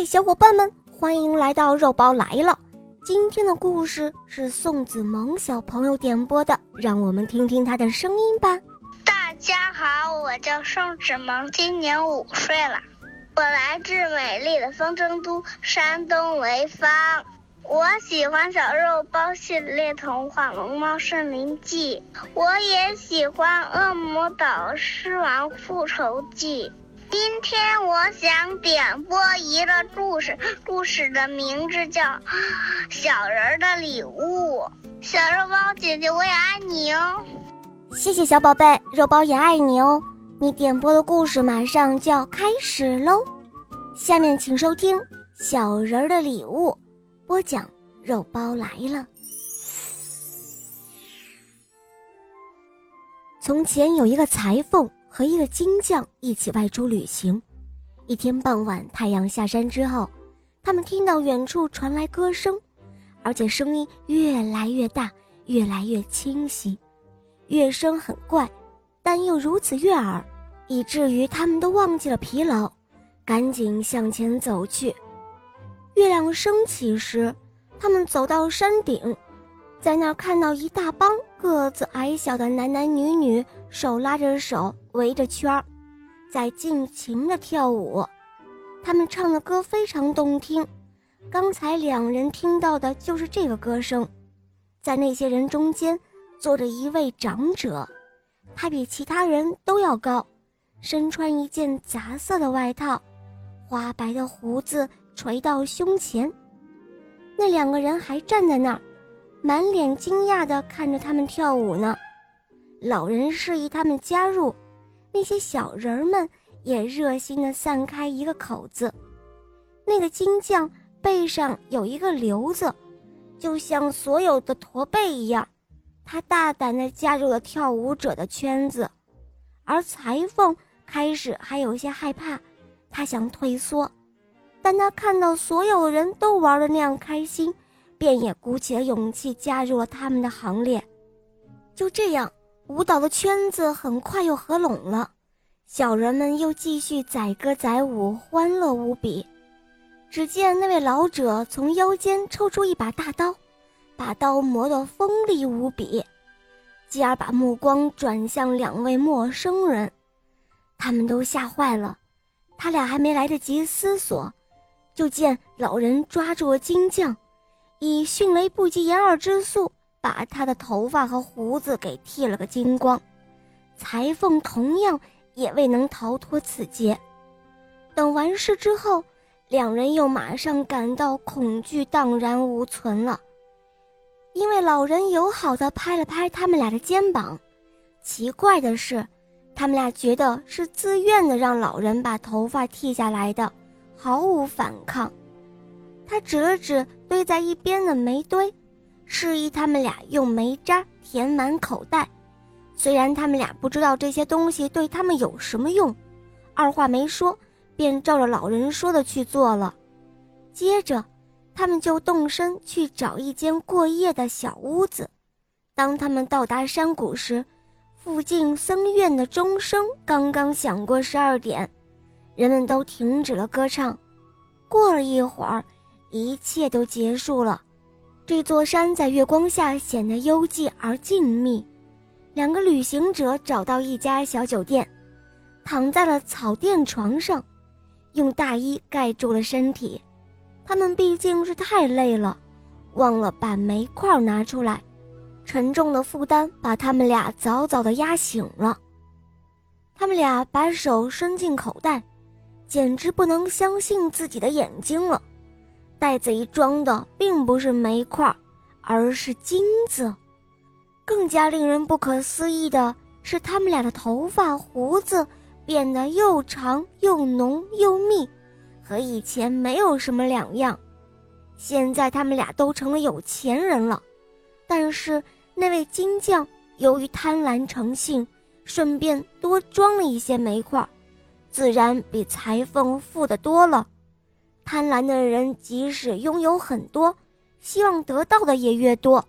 嗨，小伙伴们，欢迎来到肉包来了。今天的故事是宋子萌小朋友点播的，让我们听听他的声音吧。大家好，我叫宋子萌，今年五岁了，我来自美丽的风筝都山东潍坊。我喜欢小肉包系列童话《龙猫森林记》，我也喜欢《恶魔岛狮王复仇记》。今天我想点播一个故事，故事的名字叫《小人的礼物》。小肉包姐姐，我也爱你哦！谢谢小宝贝，肉包也爱你哦！你点播的故事马上就要开始喽，下面请收听《小人的礼物》。播讲肉包来了。从前有一个裁缝和一个金匠一起外出旅行。一天傍晚，太阳下山之后，他们听到远处传来歌声，而且声音越来越大，越来越清晰。乐声很怪，但又如此悦耳，以至于他们都忘记了疲劳，赶紧向前走去。月亮升起时，他们走到山顶，在那儿看到一大帮个子矮小的男男女女手拉着手围着圈儿，在尽情地跳舞。他们唱的歌非常动听，刚才两人听到的就是这个歌声。在那些人中间坐着一位长者，他比其他人都要高，身穿一件杂色的外套，花白的胡子。垂到胸前，那两个人还站在那儿，满脸惊讶地看着他们跳舞呢。老人示意他们加入，那些小人们也热心地散开一个口子。那个金匠背上有一个瘤子，就像所有的驼背一样，他大胆地加入了跳舞者的圈子。而裁缝开始还有些害怕，他想退缩。但他看到所有人都玩的那样开心，便也鼓起了勇气加入了他们的行列。就这样，舞蹈的圈子很快又合拢了，小人们又继续载歌载舞，欢乐无比。只见那位老者从腰间抽出一把大刀，把刀磨得锋利无比，继而把目光转向两位陌生人，他们都吓坏了。他俩还没来得及思索。就见老人抓住了金匠，以迅雷不及掩耳之速把他的头发和胡子给剃了个精光。裁缝同样也未能逃脱此劫。等完事之后，两人又马上感到恐惧荡然无存了，因为老人友好的拍了拍他们俩的肩膀。奇怪的是，他们俩觉得是自愿的，让老人把头发剃下来的。毫无反抗，他指了指堆在一边的煤堆，示意他们俩用煤渣填满口袋。虽然他们俩不知道这些东西对他们有什么用，二话没说，便照着老人说的去做了。接着，他们就动身去找一间过夜的小屋子。当他们到达山谷时，附近僧院的钟声刚刚响过十二点。人们都停止了歌唱。过了一会儿，一切都结束了。这座山在月光下显得幽寂而静谧。两个旅行者找到一家小酒店，躺在了草垫床上，用大衣盖住了身体。他们毕竟是太累了，忘了把煤块拿出来。沉重的负担把他们俩早早的压醒了。他们俩把手伸进口袋。简直不能相信自己的眼睛了，袋子里装的并不是煤块，而是金子。更加令人不可思议的是，他们俩的头发胡子变得又长又浓又密，和以前没有什么两样。现在他们俩都成了有钱人了，但是那位金匠由于贪婪成性，顺便多装了一些煤块。自然比裁缝富得多了。贪婪的人即使拥有很多，希望得到的也越多。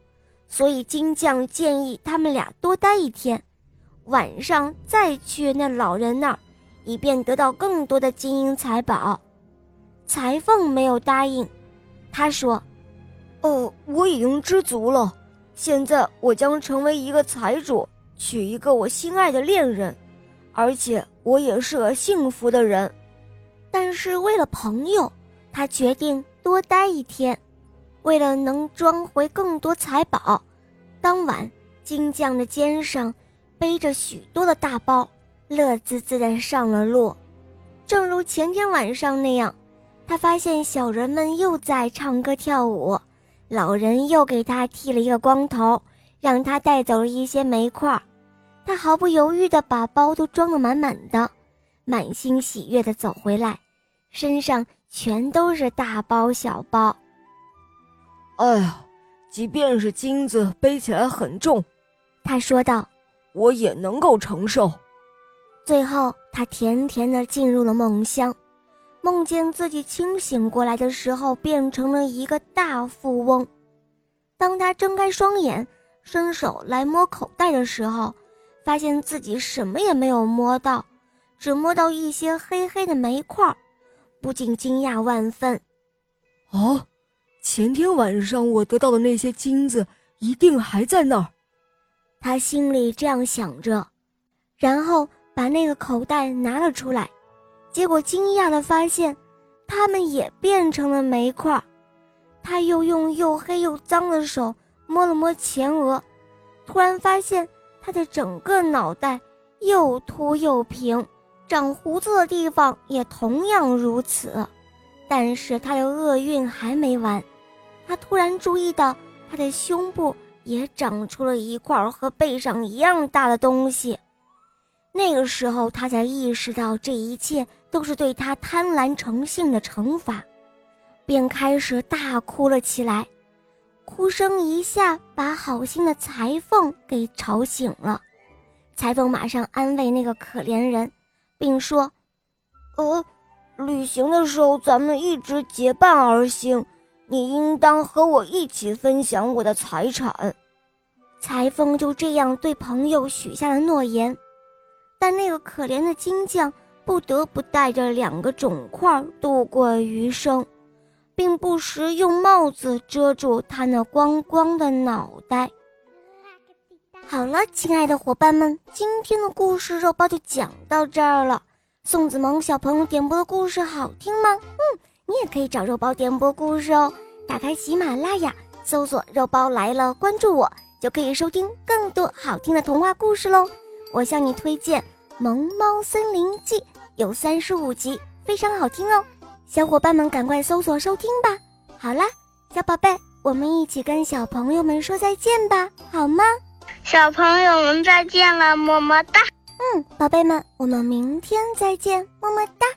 所以金匠建议他们俩多待一天，晚上再去那老人那儿，以便得到更多的金银财宝。裁缝没有答应。他说：“哦，我已经知足了。现在我将成为一个财主，娶一个我心爱的恋人，而且我也是个幸福的人。但是为了朋友，他决定多待一天。为了能装回更多财宝，当晚金匠的肩上背着许多的大包，乐滋滋的上了路。正如前天晚上那样。”他发现小人们又在唱歌跳舞，老人又给他剃了一个光头，让他带走了一些煤块。他毫不犹豫地把包都装得满满的，满心喜悦地走回来，身上全都是大包小包。哎呀，即便是金子背起来很重，他说道，我也能够承受。最后，他甜甜的进入了梦乡。梦见自己清醒过来的时候，变成了一个大富翁。当他睁开双眼，伸手来摸口袋的时候，发现自己什么也没有摸到，只摸到一些黑黑的煤块，不禁惊讶万分。哦，前天晚上我得到的那些金子一定还在那儿。他心里这样想着，然后把那个口袋拿了出来。结果惊讶的发现，它们也变成了煤块。他又用又黑又脏的手摸了摸前额，突然发现他的整个脑袋又秃又平，长胡子的地方也同样如此。但是他的厄运还没完，他突然注意到他的胸部也长出了一块和背上一样大的东西。那个时候，他才意识到这一切都是对他贪婪成性的惩罚，便开始大哭了起来。哭声一下把好心的裁缝给吵醒了。裁缝马上安慰那个可怜人，并说：“呃，旅行的时候咱们一直结伴而行，你应当和我一起分享我的财产。”裁缝就这样对朋友许下了诺言。但那个可怜的金匠不得不带着两个肿块度过余生，并不时用帽子遮住他那光光的脑袋。好了，亲爱的伙伴们，今天的故事肉包就讲到这儿了。宋子萌小朋友点播的故事好听吗？嗯，你也可以找肉包点播故事哦。打开喜马拉雅，搜索“肉包来了”，关注我，就可以收听更多好听的童话故事喽。我向你推荐《萌猫森林记》，有三十五集，非常好听哦，小伙伴们赶快搜索收听吧。好啦，小宝贝，我们一起跟小朋友们说再见吧，好吗？小朋友们再见了，么么哒。嗯，宝贝们，我们明天再见，么么哒。